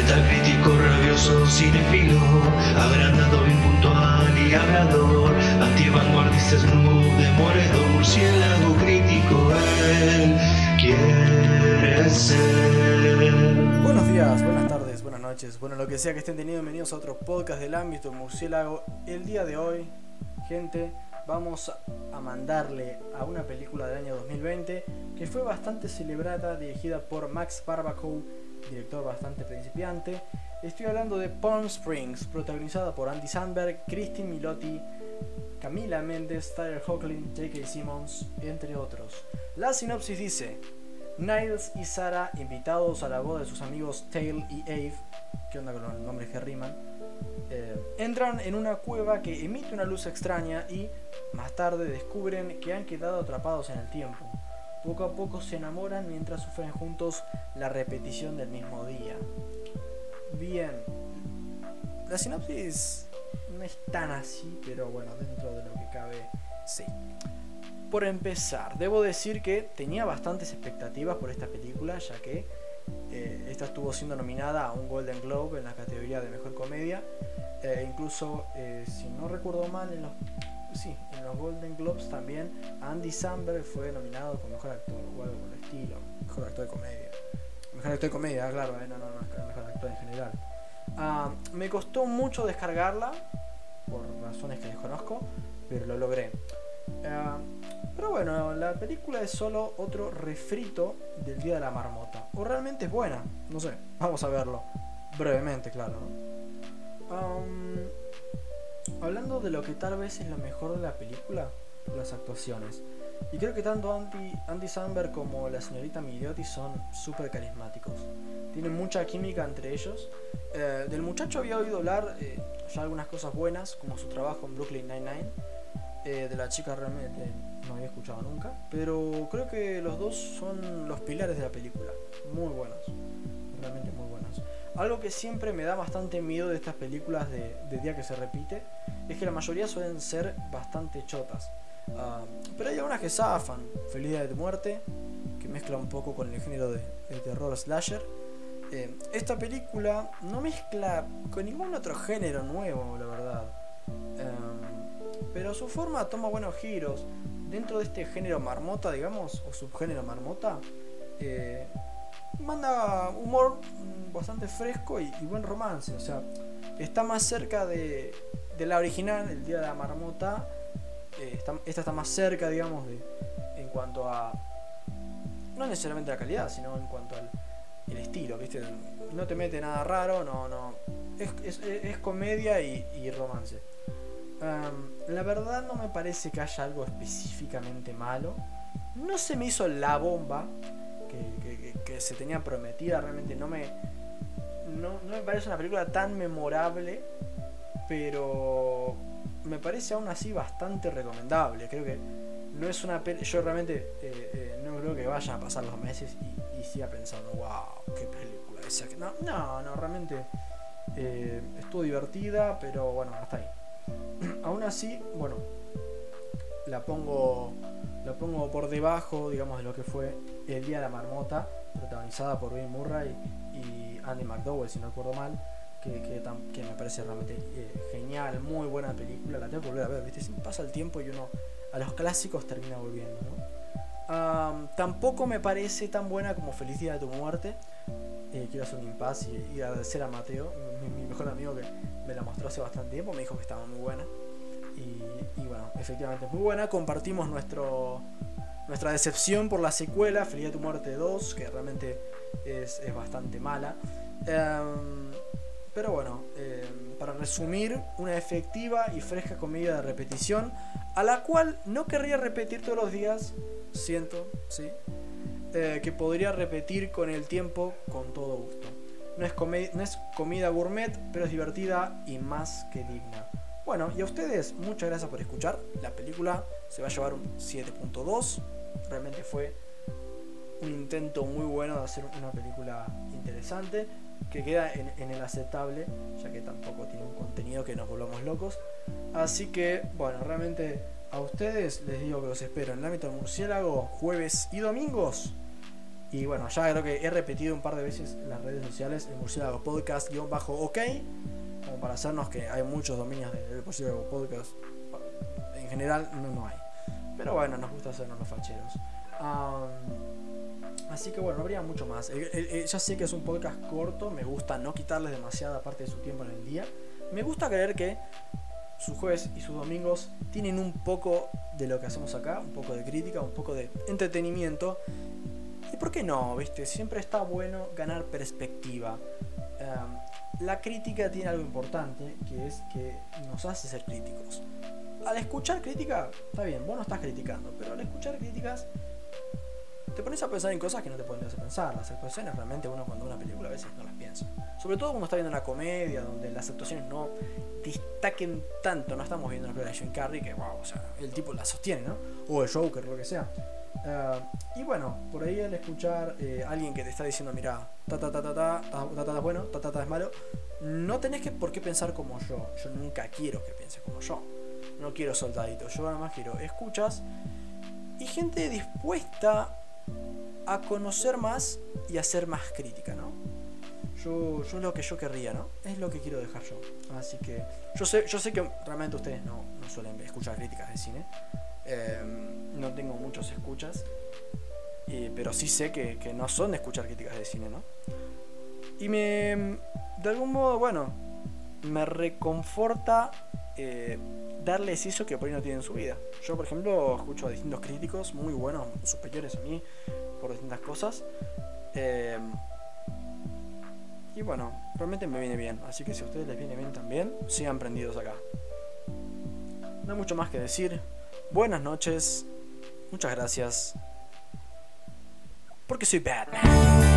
Metacrítico, rabioso, cinefilo, agrandado, impuntual y hablador, antivanguardista, club, demoledor, murciélago crítico, él quiere ser. Buenos días, buenas tardes, buenas noches, bueno, lo que sea que estén teniendo, bienvenidos a otro podcast del ámbito murciélago. El día de hoy, gente, vamos a mandarle a una película del año 2020 que fue bastante celebrada, dirigida por Max Barbacoa, director bastante principiante. Estoy hablando de Palm Springs, protagonizada por Andy Samberg, Christine Milotti, Camila Mendes, Tyler Hoechlin, J.K. Simmons, entre otros. La sinopsis dice: Niles y Sarah, invitados a la boda de sus amigos Tail y Ave, ¿qué onda con los nombres que riman? Eh, entran en una cueva que emite una luz extraña y más tarde descubren que han quedado atrapados en el tiempo. Poco a poco se enamoran mientras sufren juntos la repetición del mismo día. Bien, la sinopsis no es tan así, pero bueno, dentro de lo que cabe, sí. Por empezar, debo decir que tenía bastantes expectativas por esta película, ya que eh, esta estuvo siendo nominada a un Golden Globe en la categoría de Mejor Comedia. Eh, incluso, eh, si no recuerdo mal, en los, sí, en los Golden Globes también Andy Samberg fue nominado como Mejor Actor o algo por el estilo. Mejor Actor de Comedia. Mejor Actor de Comedia, claro, no, no, no, Mejor Actor en general. Ah, me costó mucho descargarla, por razones que desconozco, pero lo logré. Ah, pero bueno, la película es solo otro refrito del Día de la Marmota. O realmente es buena, no sé, vamos a verlo. Brevemente, claro. Hablando de lo que tal vez es lo mejor de la película, las actuaciones. Y creo que tanto Andy, Andy Samberg como la señorita Miliotti son súper carismáticos. Tienen mucha química entre ellos. Eh, del muchacho había oído hablar eh, ya algunas cosas buenas, como su trabajo en Brooklyn Nine-Nine. Eh, de la chica realmente no había escuchado nunca. Pero creo que los dos son los pilares de la película. Muy buenos. Algo que siempre me da bastante miedo de estas películas de, día que se repite es que la mayoría suelen ser bastante chotas. Ah, pero hay algunas que zafan. Feliz Día de muerte, que mezcla un poco con el género de, terror slasher. Eh, esta película no mezcla con ningún otro género nuevo, la verdad. Em, pero su forma toma buenos giros. Dentro de este género marmota, digamos, o subgénero marmota, eh, manda humor bastante fresco y, buen romance. O sea, está más cerca de, la original, El Día de la Marmota, eh, esta está más cerca, digamos, de, en cuanto a. No necesariamente la calidad, sino en cuanto al estilo, ¿viste? No te mete nada raro, no, no. Es, comedia y, romance. la verdad no me parece que haya algo específicamente malo. No se me hizo la bomba que, que, se tenía prometida, realmente no me. No, no me parece una película tan memorable, pero me parece aún así bastante recomendable. Creo que no es una peli. Yo realmente eh, eh, no creo que vayan a pasar los meses y, siga pensando, wow, qué película esa. No, no, no realmente eh, estuvo divertida, pero bueno, hasta ahí. aún así, bueno, la pongo, la pongo por debajo, digamos, de lo que fue El Día de la Marmota, protagonizada por Bill Murray y Andy McDowell, si no recuerdo mal que, me parece realmente eh, genial, muy buena película, la tengo que volver a ver, ¿viste? pasa el tiempo y uno a los clásicos termina volviendo, tampoco me parece tan buena como Feliz Día de tu Muerte. Eh, quiero hacer un impasse y, agradecer a Mateo, mi, mejor amigo que me la mostró hace bastante tiempo, me dijo que estaba muy buena. Y, bueno, efectivamente muy buena. Compartimos nuestro, nuestra decepción por la secuela, Feliz tu Muerte 2, que realmente es, es bastante mala. Pero bueno, eh, para resumir, una efectiva y fresca comedia de repetición, a la cual no querría repetir todos los días, siento, sí, eh, que podría repetir con el tiempo con todo gusto. No es, no es comida gourmet, pero es divertida y más que digna. Bueno, y a ustedes, muchas gracias por escuchar. La película se va a llevar un 7.2. Realmente fue un intento muy bueno de hacer una película interesante que queda en, el aceptable, ya que tampoco tiene un contenido que nos volvamos locos. Así que, bueno, realmente a ustedes les digo que los espero en el ámbito del murciélago jueves y domingos Y bueno, ya creo que he repetido un par de veces en las redes sociales el Murciélago Podcast-OK, como para hacernos que hay muchos dominios del Murciélago Podcast. En general, no, no hay. Pero bueno, nos gusta hacernos los facheros. así que bueno, no habría mucho más. ya sé que es un podcast corto, me gusta no quitarles demasiada parte de su tiempo en el día. Me gusta creer que sus jueves y sus domingos tienen un poco de lo que hacemos acá, un poco de crítica, un poco de entretenimiento. ¿Y por qué no? ¿Viste? Siempre está bueno ganar perspectiva. La crítica tiene algo importante, que es que nos hace ser críticos. Al escuchar crítica, está bien, vos no estás criticando, pero al escuchar críticas te pones a pensar en cosas que no te pones a pensar. Las actuaciones realmente uno cuando ve una película a veces no las piensa. Sobre todo cuando está viendo una comedia donde las actuaciones no destaquen tanto. No estamos viendo una película de Jim Carrey que, wow, o sea, el tipo la sostiene, ¿no? O el Joker, lo que sea. Eh, y bueno, por ahí al escuchar eh, alguien que te está diciendo, mira, ta ta ta ta ta, ta ta es bueno, ta ta ta es malo, no tenés que por qué pensar como yo. Yo nunca quiero que piense como yo. No quiero soldaditos, yo nada más quiero escuchas y gente dispuesta a conocer más y a ser más crítica, ¿no? Yo, yo lo que yo querría, ¿no? Es lo que quiero dejar yo. Así que yo sé, yo sé que realmente ustedes no, no suelen escuchar críticas de cine. Em, no tengo muchos escuchas. pero sí sé que, no son de escuchar críticas de cine, ¿no? Y me... De algún modo, bueno, me reconforta eh, darles eso que por ahí no tienen en su vida. Yo, por ejemplo, escucho a distintos críticos muy buenos, superiores a mí, por distintas cosas. Eh, y bueno, realmente me viene bien. Así que si a ustedes les viene bien también, sigan prendidos acá. No hay mucho más que decir. Buenas noches. Muchas gracias. Porque soy Batman.